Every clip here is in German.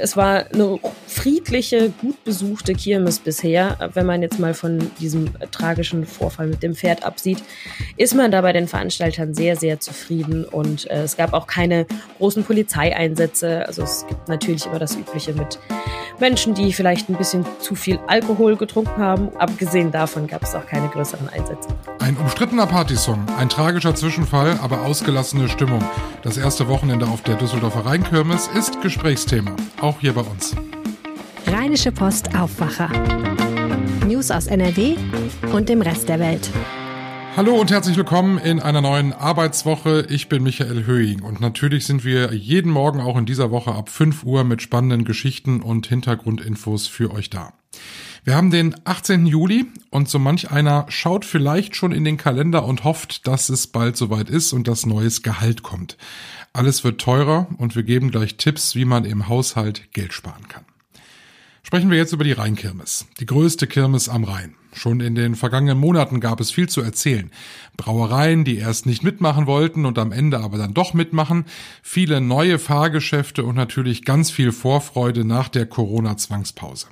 es war eine friedliche, gut besuchte Kirmes bisher. Wenn man jetzt mal von diesem tragischen Vorfall mit dem Pferd absieht, ist man da bei den Veranstaltern sehr, sehr zufrieden. Und äh, es gab auch keine großen Polizeieinsätze. Also es gibt natürlich immer das Übliche mit Menschen, die vielleicht ein bisschen zu viel Alkohol getrunken haben. Abgesehen davon gab es auch keine größeren Einsätze. Ein umstrittener Partysong, ein tragischer Zwischenfall, aber ausgelassene Stimmung. Das erste Wochenende auf der Düsseldorfer Rheinkirmes ist Gesprächsthema, auch hier bei uns. Rheinische Post Aufwacher. News aus NRW und dem Rest der Welt. Hallo und herzlich willkommen in einer neuen Arbeitswoche. Ich bin Michael Höhing und natürlich sind wir jeden Morgen auch in dieser Woche ab 5 Uhr mit spannenden Geschichten und Hintergrundinfos für euch da. Wir haben den 18. Juli und so manch einer schaut vielleicht schon in den Kalender und hofft, dass es bald soweit ist und das neues Gehalt kommt. Alles wird teurer und wir geben gleich Tipps, wie man im Haushalt Geld sparen kann. Sprechen wir jetzt über die Rheinkirmes, die größte Kirmes am Rhein. Schon in den vergangenen Monaten gab es viel zu erzählen. Brauereien, die erst nicht mitmachen wollten und am Ende aber dann doch mitmachen, viele neue Fahrgeschäfte und natürlich ganz viel Vorfreude nach der Corona-Zwangspause.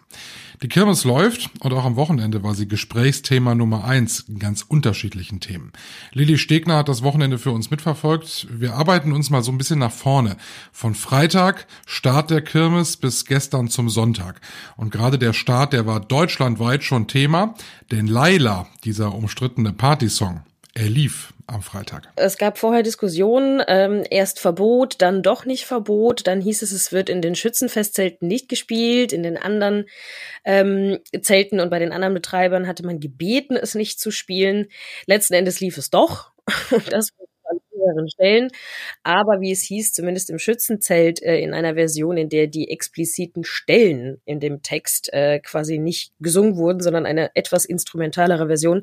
Die Kirmes läuft und auch am Wochenende war sie Gesprächsthema Nummer eins in ganz unterschiedlichen Themen. Lilly Stegner hat das Wochenende für uns mitverfolgt. Wir arbeiten uns mal so ein bisschen nach vorne. Von Freitag, Start der Kirmes, bis gestern zum Sonntag. Und gerade der Start, der war deutschlandweit schon Thema, denn Laila, dieser umstrittene Partysong, er lief am Freitag. Es gab vorher Diskussionen, ähm, erst Verbot, dann doch nicht Verbot, dann hieß es, es wird in den Schützenfestzelten nicht gespielt, in den anderen ähm, Zelten und bei den anderen Betreibern hatte man gebeten, es nicht zu spielen. Letzten Endes lief es doch. das mehreren Stellen. Aber wie es hieß, zumindest im Schützenzelt, äh, in einer Version, in der die expliziten Stellen in dem Text äh, quasi nicht gesungen wurden, sondern eine etwas instrumentalere Version,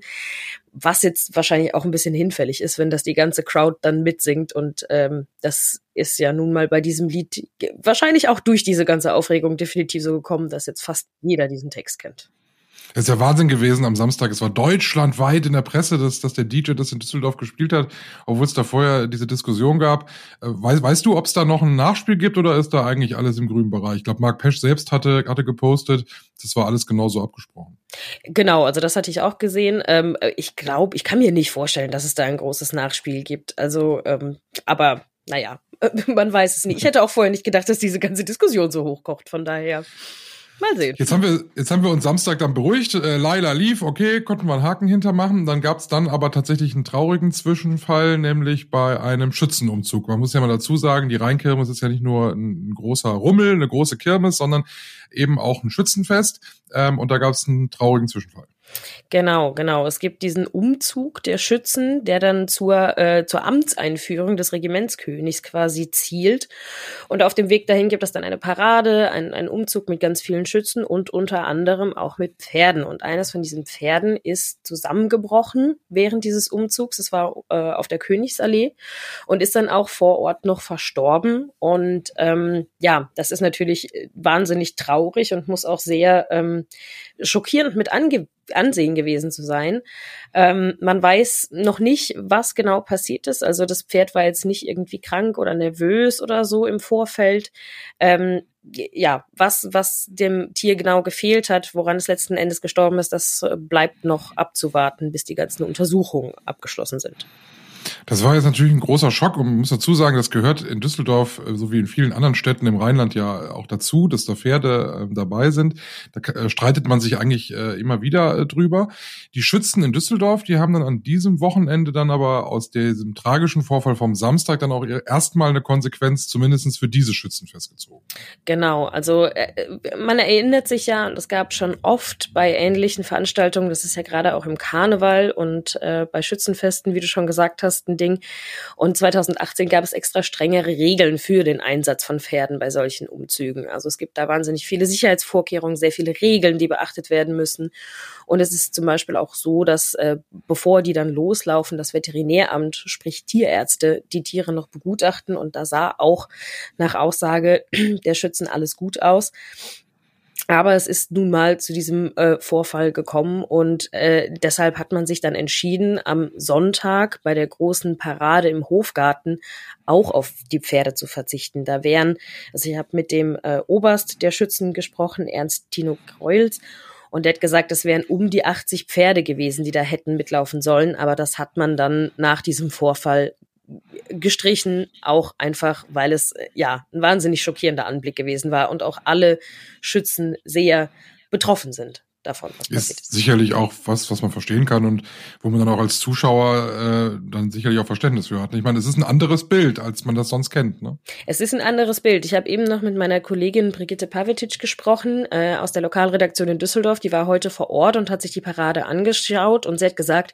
was jetzt wahrscheinlich auch ein bisschen hinfällig ist, wenn das die ganze Crowd dann mitsingt. Und ähm, das ist ja nun mal bei diesem Lied wahrscheinlich auch durch diese ganze Aufregung definitiv so gekommen, dass jetzt fast jeder diesen Text kennt. Es ist ja Wahnsinn gewesen am Samstag. Es war deutschlandweit in der Presse, dass, dass der DJ das in Düsseldorf gespielt hat, obwohl es da vorher diese Diskussion gab. Äh, weißt, weißt du, ob es da noch ein Nachspiel gibt oder ist da eigentlich alles im grünen Bereich? Ich glaube, Mark Pesch selbst hatte, hatte gepostet, das war alles genauso abgesprochen. Genau, also das hatte ich auch gesehen. Ähm, ich glaube, ich kann mir nicht vorstellen, dass es da ein großes Nachspiel gibt. Also, ähm, aber naja, man weiß es nicht. Ich hätte auch vorher nicht gedacht, dass diese ganze Diskussion so hochkocht, von daher. Mal sehen. Jetzt haben wir, jetzt haben wir uns Samstag dann beruhigt. Äh, Laila lief, okay, konnten wir einen Haken hintermachen. Dann gab es dann aber tatsächlich einen traurigen Zwischenfall, nämlich bei einem Schützenumzug. Man muss ja mal dazu sagen, die Rheinkirmes ist ja nicht nur ein, großer Rummel, eine große Kirmes, sondern eben auch ein Schützenfest. Ähm, und da gab es einen traurigen Zwischenfall. Genau, genau. Es gibt diesen Umzug der Schützen, der dann zur, äh, zur Amtseinführung des Regimentskönigs quasi zielt. Und auf dem Weg dahin gibt es dann eine Parade, einen, einen Umzug mit ganz vielen Schützen und unter anderem auch mit Pferden. Und eines von diesen Pferden ist zusammengebrochen während dieses Umzugs. Es war äh, auf der Königsallee und ist dann auch vor Ort noch verstorben. Und ähm, ja, das ist natürlich wahnsinnig traurig und muss auch sehr ähm, schockierend mit ange Ansehen gewesen zu sein. Ähm, man weiß noch nicht, was genau passiert ist. Also das Pferd war jetzt nicht irgendwie krank oder nervös oder so im Vorfeld. Ähm, ja, was, was dem Tier genau gefehlt hat, woran es letzten Endes gestorben ist, das bleibt noch abzuwarten, bis die ganzen Untersuchungen abgeschlossen sind. Das war jetzt natürlich ein großer Schock und man muss dazu sagen, das gehört in Düsseldorf äh, so wie in vielen anderen Städten im Rheinland ja auch dazu, dass da Pferde äh, dabei sind. Da äh, streitet man sich eigentlich äh, immer wieder äh, drüber. Die Schützen in Düsseldorf, die haben dann an diesem Wochenende dann aber aus diesem tragischen Vorfall vom Samstag dann auch erstmal eine Konsequenz zumindestens für diese Schützen festgezogen. Genau, also äh, man erinnert sich ja, und es gab schon oft bei ähnlichen Veranstaltungen, das ist ja gerade auch im Karneval und bei Schützenfesten, wie du schon gesagt hast, ein Ding. Und 2018 gab es extra strengere Regeln für den Einsatz von Pferden bei solchen Umzügen. Also es gibt da wahnsinnig viele Sicherheitsvorkehrungen, sehr viele Regeln, die beachtet werden müssen. Und es ist zum Beispiel auch so, dass äh, bevor die dann loslaufen, das Veterinäramt, sprich Tierärzte, die Tiere noch begutachten. Und da sah auch nach Aussage der Schützen alles gut aus. Aber es ist nun mal zu diesem äh, Vorfall gekommen und äh, deshalb hat man sich dann entschieden, am Sonntag bei der großen Parade im Hofgarten auch auf die Pferde zu verzichten. Da wären, also ich habe mit dem äh, Oberst der Schützen gesprochen, Ernst Tino Kreuls, und der hat gesagt, es wären um die 80 Pferde gewesen, die da hätten mitlaufen sollen. Aber das hat man dann nach diesem Vorfall gestrichen, auch einfach, weil es äh, ja ein wahnsinnig schockierender Anblick gewesen war und auch alle Schützen sehr betroffen sind davon, was ist passiert ist. Sicherlich auch was, was man verstehen kann und wo man dann auch als Zuschauer äh, dann sicherlich auch Verständnis für hat. Ich meine, es ist ein anderes Bild, als man das sonst kennt. Ne? Es ist ein anderes Bild. Ich habe eben noch mit meiner Kollegin Brigitte Pavetic gesprochen äh, aus der Lokalredaktion in Düsseldorf. Die war heute vor Ort und hat sich die Parade angeschaut und sie hat gesagt,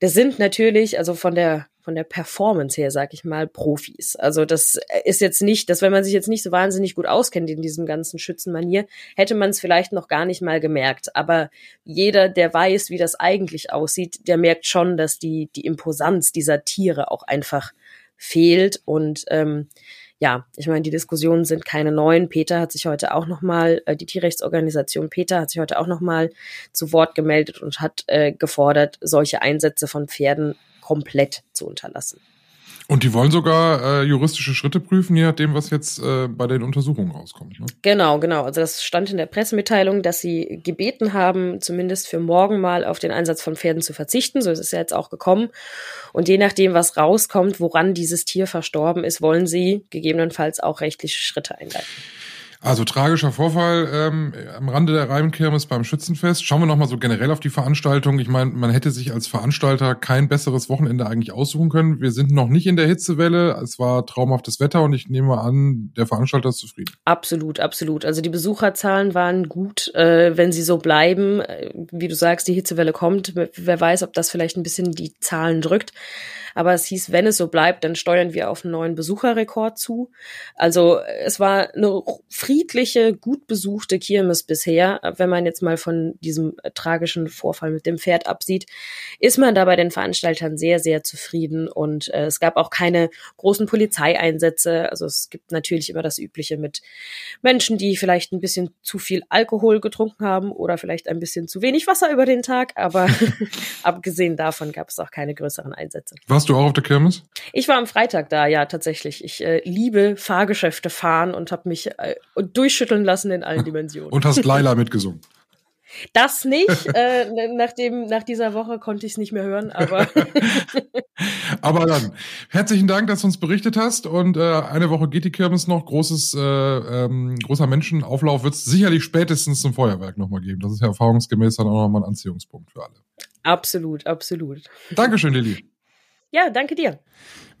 das sind natürlich, also von der von der Performance her, sag ich mal, Profis. Also das ist jetzt nicht, dass wenn man sich jetzt nicht so wahnsinnig gut auskennt in diesem ganzen Schützenmanier, hätte man es vielleicht noch gar nicht mal gemerkt. Aber jeder, der weiß, wie das eigentlich aussieht, der merkt schon, dass die, die Imposanz dieser Tiere auch einfach fehlt. Und ähm, ja, ich meine, die Diskussionen sind keine neuen. Peter hat sich heute auch nochmal, äh, die Tierrechtsorganisation Peter hat sich heute auch nochmal zu Wort gemeldet und hat äh, gefordert, solche Einsätze von Pferden komplett zu unterlassen. Und die wollen sogar äh, juristische Schritte prüfen, je nachdem, was jetzt äh, bei den Untersuchungen rauskommt. Ne? Genau, genau. Also das stand in der Pressemitteilung, dass sie gebeten haben, zumindest für morgen mal auf den Einsatz von Pferden zu verzichten. So ist es ja jetzt auch gekommen. Und je nachdem, was rauskommt, woran dieses Tier verstorben ist, wollen sie gegebenenfalls auch rechtliche Schritte einleiten. Also tragischer Vorfall ähm, am Rande der Reimenkirmes beim Schützenfest. Schauen wir nochmal so generell auf die Veranstaltung. Ich meine, man hätte sich als Veranstalter kein besseres Wochenende eigentlich aussuchen können. Wir sind noch nicht in der Hitzewelle. Es war traumhaftes Wetter und ich nehme an, der Veranstalter ist zufrieden. Absolut, absolut. Also die Besucherzahlen waren gut, äh, wenn sie so bleiben. Äh, wie du sagst, die Hitzewelle kommt. Wer weiß, ob das vielleicht ein bisschen die Zahlen drückt. Aber es hieß, wenn es so bleibt, dann steuern wir auf einen neuen Besucherrekord zu. Also es war eine friedliche, gut besuchte Kirmes bisher. Wenn man jetzt mal von diesem äh, tragischen Vorfall mit dem Pferd absieht, ist man da bei den Veranstaltern sehr, sehr zufrieden. Und äh, es gab auch keine großen Polizeieinsätze. Also es gibt natürlich immer das Übliche mit Menschen, die vielleicht ein bisschen zu viel Alkohol getrunken haben oder vielleicht ein bisschen zu wenig Wasser über den Tag. Aber abgesehen davon gab es auch keine größeren Einsätze. Warst du auch auf der Kirmes? Ich war am Freitag da, ja, tatsächlich. Ich äh, liebe Fahrgeschäfte fahren und habe mich äh, durchschütteln lassen in allen Dimensionen. und hast Laila mitgesungen. Das nicht. äh, nach, dem, nach dieser Woche konnte ich es nicht mehr hören, aber. aber dann, herzlichen Dank, dass du uns berichtet hast. Und äh, eine Woche geht die Kirmes noch. Großes, äh, ähm, großer Menschenauflauf wird es sicherlich spätestens zum Feuerwerk nochmal geben. Das ist ja erfahrungsgemäß dann auch nochmal ein Anziehungspunkt für alle. Absolut, absolut. Dankeschön, Lilly. Ja, danke dir.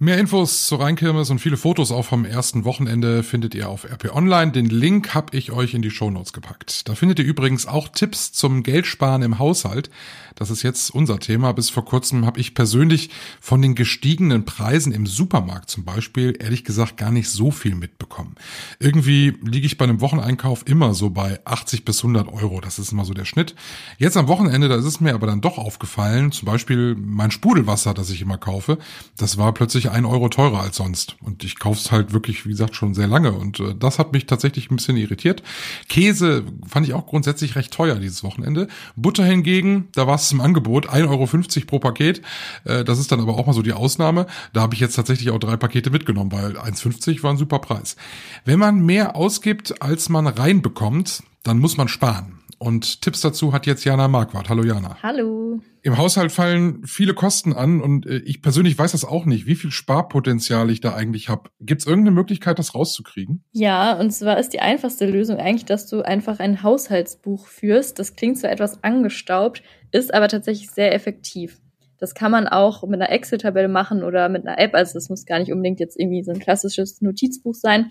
Mehr Infos zur Rheinkirmes und viele Fotos auch vom ersten Wochenende findet ihr auf RP Online. Den Link habe ich euch in die Shownotes gepackt. Da findet ihr übrigens auch Tipps zum Geldsparen im Haushalt. Das ist jetzt unser Thema. Bis vor kurzem habe ich persönlich von den gestiegenen Preisen im Supermarkt zum Beispiel ehrlich gesagt gar nicht so viel mitbekommen. Irgendwie liege ich bei einem Wocheneinkauf immer so bei 80 bis 100 Euro. Das ist immer so der Schnitt. Jetzt am Wochenende, da ist es mir aber dann doch aufgefallen, zum Beispiel mein Sprudelwasser, das ich immer kaufe, das war plötzlich ein Euro teurer als sonst. Und ich kaufe es halt wirklich, wie gesagt, schon sehr lange. Und äh, das hat mich tatsächlich ein bisschen irritiert. Käse fand ich auch grundsätzlich recht teuer dieses Wochenende. Butter hingegen, da war es im Angebot, 1,50 Euro pro Paket. Äh, das ist dann aber auch mal so die Ausnahme. Da habe ich jetzt tatsächlich auch drei Pakete mitgenommen, weil 1,50 war ein super Preis. Wenn man mehr ausgibt, als man reinbekommt, dann muss man sparen. Und Tipps dazu hat jetzt Jana Marquardt. Hallo Jana. Hallo. Im Haushalt fallen viele Kosten an und äh, ich persönlich weiß das auch nicht, wie viel Sparpotenzial ich da eigentlich habe. Gibt es irgendeine Möglichkeit, das rauszukriegen? Ja, und zwar ist die einfachste Lösung eigentlich, dass du einfach ein Haushaltsbuch führst. Das klingt zwar etwas angestaubt, ist aber tatsächlich sehr effektiv. Das kann man auch mit einer Excel-Tabelle machen oder mit einer App. Also das muss gar nicht unbedingt jetzt irgendwie so ein klassisches Notizbuch sein.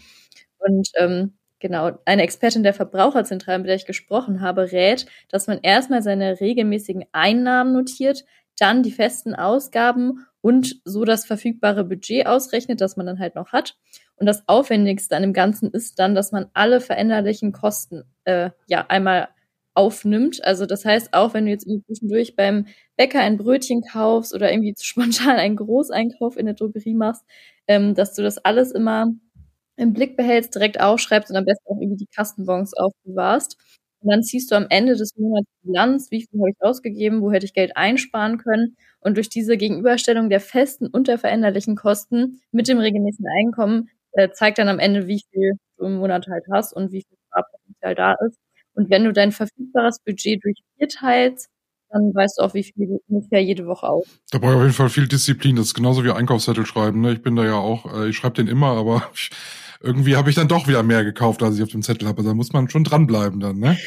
Und ähm, Genau, eine Expertin der Verbraucherzentrale, mit der ich gesprochen habe, rät, dass man erstmal seine regelmäßigen Einnahmen notiert, dann die festen Ausgaben und so das verfügbare Budget ausrechnet, das man dann halt noch hat. Und das Aufwendigste an dem Ganzen ist dann, dass man alle veränderlichen Kosten äh, ja einmal aufnimmt. Also das heißt, auch wenn du jetzt zwischendurch beim Bäcker ein Brötchen kaufst oder irgendwie spontan einen Großeinkauf in der Drogerie machst, ähm, dass du das alles immer im Blick behältst, direkt aufschreibst und am besten auch irgendwie die Kassenbons aufbewahrst. Und dann ziehst du am Ende des Monats Bilanz, wie viel habe ich ausgegeben, wo hätte ich Geld einsparen können. Und durch diese Gegenüberstellung der festen und der veränderlichen Kosten mit dem regelmäßigen Einkommen äh, zeigt dann am Ende, wie viel du im Monat halt hast und wie viel Sparpotenzial da ist. Und wenn du dein verfügbares Budget durch vier teilst, dann weißt du auch, wie viel du ungefähr jede Woche aus. Da brauche ich auf jeden Fall viel Disziplin. Das ist genauso wie Einkaufszettel schreiben. Ne? Ich bin da ja auch, äh, ich schreibe den immer, aber ich, irgendwie habe ich dann doch wieder mehr gekauft, als ich auf dem Zettel habe. Also da muss man schon dranbleiben dann, ne?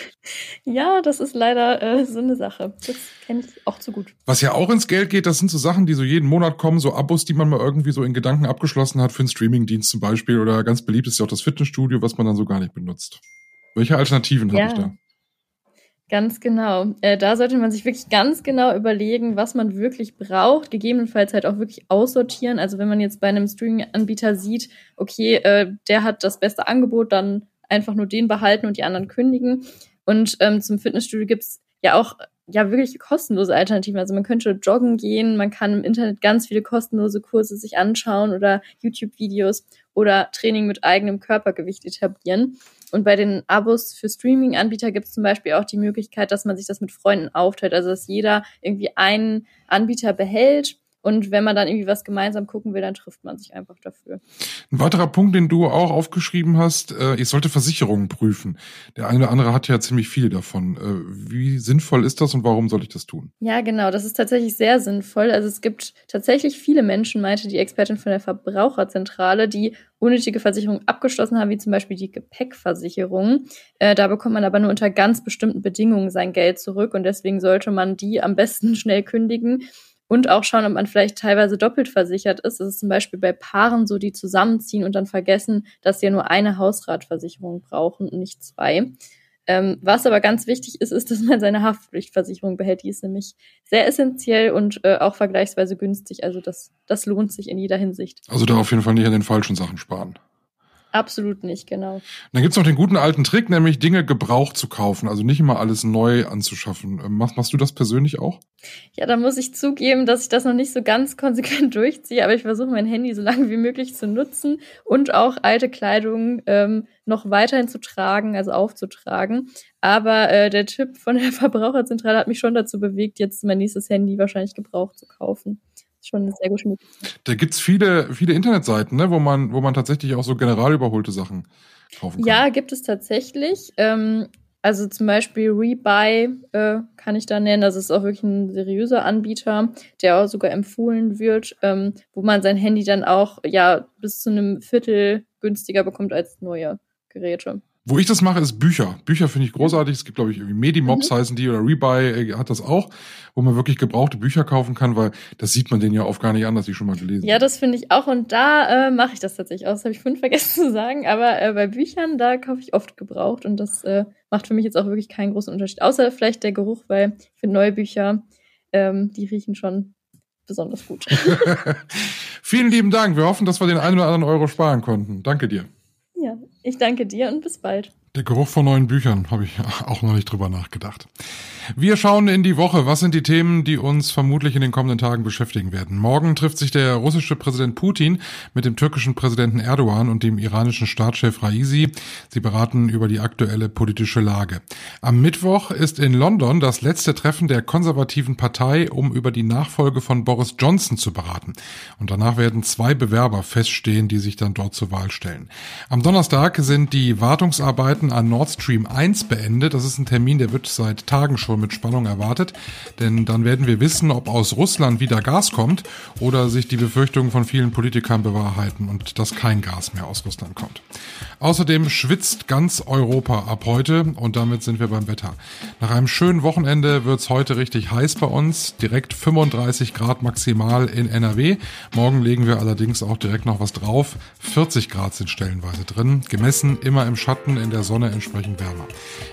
Ja, das ist leider äh, so eine Sache. Das kenne ich auch zu gut. Was ja auch ins Geld geht, das sind so Sachen, die so jeden Monat kommen, so Abos, die man mal irgendwie so in Gedanken abgeschlossen hat für einen Streamingdienst zum Beispiel. Oder ganz beliebt ist ja auch das Fitnessstudio, was man dann so gar nicht benutzt. Welche Alternativen ja. habe ich da? Ganz genau. Äh, da sollte man sich wirklich ganz genau überlegen, was man wirklich braucht, gegebenenfalls halt auch wirklich aussortieren. Also wenn man jetzt bei einem Streaming-Anbieter sieht, okay, äh, der hat das beste Angebot, dann einfach nur den behalten und die anderen kündigen. Und ähm, zum Fitnessstudio gibt's ja auch ja wirklich kostenlose Alternativen. Also man könnte joggen gehen, man kann im Internet ganz viele kostenlose Kurse sich anschauen oder YouTube-Videos oder Training mit eigenem Körpergewicht etablieren. Und bei den Abos für Streaming-Anbieter gibt es zum Beispiel auch die Möglichkeit, dass man sich das mit Freunden aufteilt. Also dass jeder irgendwie einen Anbieter behält und wenn man dann irgendwie was gemeinsam gucken will, dann trifft man sich einfach dafür. Ein weiterer Punkt, den du auch aufgeschrieben hast, äh, ich sollte Versicherungen prüfen. Der eine oder andere hat ja ziemlich viele davon. Äh, wie sinnvoll ist das und warum soll ich das tun? Ja, genau, das ist tatsächlich sehr sinnvoll. Also es gibt tatsächlich viele Menschen, meinte die Expertin von der Verbraucherzentrale, die unnötige Versicherungen abgeschlossen haben, wie zum Beispiel die Gepäckversicherung. Äh, da bekommt man aber nur unter ganz bestimmten Bedingungen sein Geld zurück und deswegen sollte man die am besten schnell kündigen und auch schauen, ob man vielleicht teilweise doppelt versichert ist. Das ist zum Beispiel bei Paaren so, die zusammenziehen und dann vergessen, dass sie ja nur eine Hausratversicherung brauchen und nicht zwei. Ähm, was aber ganz wichtig ist, ist, dass man seine Haftpflichtversicherung behält. Die ist nämlich sehr essentiell und äh, auch vergleichsweise günstig. Also das, das lohnt sich in jeder Hinsicht. Also da auf jeden Fall nicht an den falschen Sachen sparen. Absolut nicht, genau. Dann gibt's noch den guten alten Trick, nämlich Dinge gebraucht zu kaufen, also nicht immer alles neu anzuschaffen. Ähm, machst, machst du das persönlich auch? Ja, da muss ich zugeben, dass ich das noch nicht so ganz konsequent durchziehe, aber ich versuche mein Handy so lange wie möglich zu nutzen und auch alte Kleidung ähm, noch weiterhin zu tragen, also aufzutragen. Aber äh, der Tipp von der Verbraucherzentrale hat mich schon dazu bewegt, jetzt mein nächstes Handy wahrscheinlich gebraucht zu kaufen schon eine sehr gute Möglichkeit. Da gibt's viele, viele Internetseiten, ne, wo man, wo man tatsächlich auch so general überholte Sachen kaufen kann. Ja, gibt es tatsächlich. Ähm, also zum Beispiel Rebuy äh, kann ich da nennen. Das ist auch wirklich ein seriöser Anbieter, der auch sogar empfohlen wird, ähm, wo man sein Handy dann auch ja bis zu einem Viertel günstiger bekommt als neue Geräte. Wo ich das mache, ist Bücher. Bücher finde ich großartig. Es gibt, glaube ich, irgendwie Medimobs mhm. heißen die oder Rebuy äh, hat das auch, wo man wirklich gebrauchte Bücher kaufen kann, weil das sieht man denen ja oft gar nicht an, dass ich schon mal gelesen Ja, das finde ich auch. Und da äh, mache ich das tatsächlich auch. Das habe ich fünf vergessen zu sagen. Aber äh, bei Büchern, da kaufe ich oft gebraucht. Und das äh, macht für mich jetzt auch wirklich keinen großen Unterschied. Außer vielleicht der Geruch, weil ich finde neue Bücher, ähm, die riechen schon besonders gut. Vielen lieben Dank. Wir hoffen, dass wir den einen oder anderen Euro sparen konnten. Danke dir. Ja, ich danke dir und bis bald. Der Geruch von neuen Büchern habe ich auch noch nicht drüber nachgedacht. Wir schauen in die Woche. Was sind die Themen, die uns vermutlich in den kommenden Tagen beschäftigen werden? Morgen trifft sich der russische Präsident Putin mit dem türkischen Präsidenten Erdogan und dem iranischen Staatschef Raisi. Sie beraten über die aktuelle politische Lage. Am Mittwoch ist in London das letzte Treffen der konservativen Partei, um über die Nachfolge von Boris Johnson zu beraten. Und danach werden zwei Bewerber feststehen, die sich dann dort zur Wahl stellen. Am Donnerstag sind die Wartungsarbeiten Arbeiten an Nord Stream 1 beendet. Das ist ein Termin, der wird seit Tagen schon mit Spannung erwartet, denn dann werden wir wissen, ob aus Russland wieder Gas kommt oder sich die Befürchtungen von vielen Politikern bewahrheiten und dass kein Gas mehr aus Russland kommt. Außerdem schwitzt ganz Europa ab heute und damit sind wir beim Wetter. Nach einem schönen Wochenende wird es heute richtig heiß bei uns, direkt 35 Grad maximal in NRW. Morgen legen wir allerdings auch direkt noch was drauf. 40 Grad sind stellenweise drin, gemessen immer im Schatten in der Sonne entsprechend wärmer.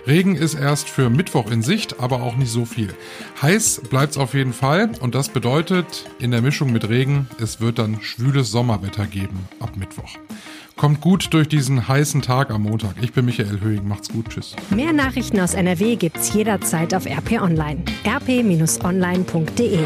Regen ist erst für Mittwoch in Sicht, aber auch nicht so viel. Heiß bleibt es auf jeden Fall und das bedeutet in der Mischung mit Regen, es wird dann schwüles Sommerwetter geben ab Mittwoch. Kommt gut durch diesen heißen Tag am Montag. Ich bin Michael Höhing. Macht's gut. Tschüss. Mehr Nachrichten aus NRW gibt's jederzeit auf RP Online. rp-online.de